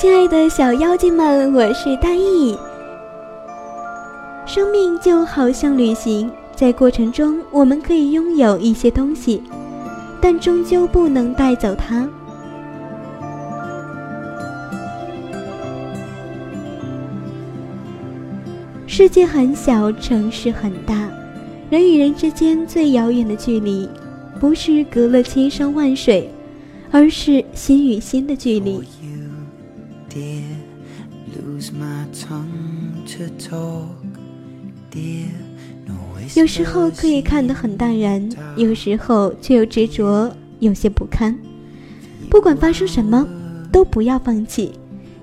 亲爱的小妖精们，我是大意。生命就好像旅行，在过程中我们可以拥有一些东西，但终究不能带走它。世界很小，城市很大，人与人之间最遥远的距离，不是隔了千山万水，而是心与心的距离。有时候可以看得很淡然，有时候却又执着，有些不堪。不管发生什么，都不要放弃，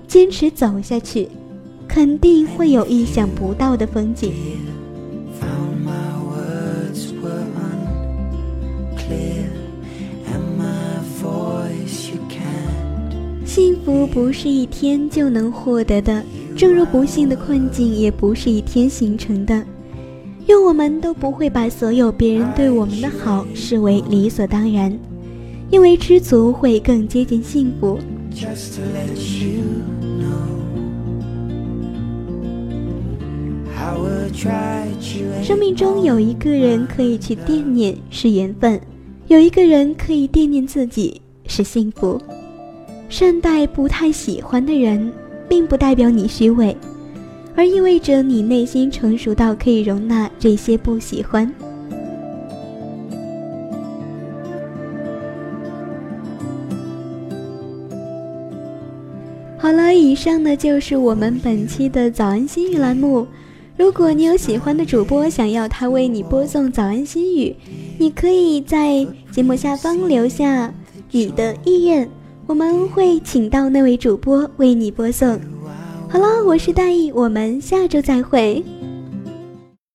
坚持走下去，肯定会有意想不到的风景。幸福不是一天就能获得的，正如不幸的困境也不是一天形成的。愿我们都不会把所有别人对我们的好视为理所当然，因为知足会更接近幸福。生命中有一个人可以去惦念，是缘分；有一个人可以惦念自己，是幸福。善待不太喜欢的人，并不代表你虚伪，而意味着你内心成熟到可以容纳这些不喜欢。好了，以上呢就是我们本期的早安心语栏目。如果你有喜欢的主播，想要他为你播送早安心语，你可以在节目下方留下你的意愿。我们会请到那位主播为你播送。好了，我是大意，我们下周再会。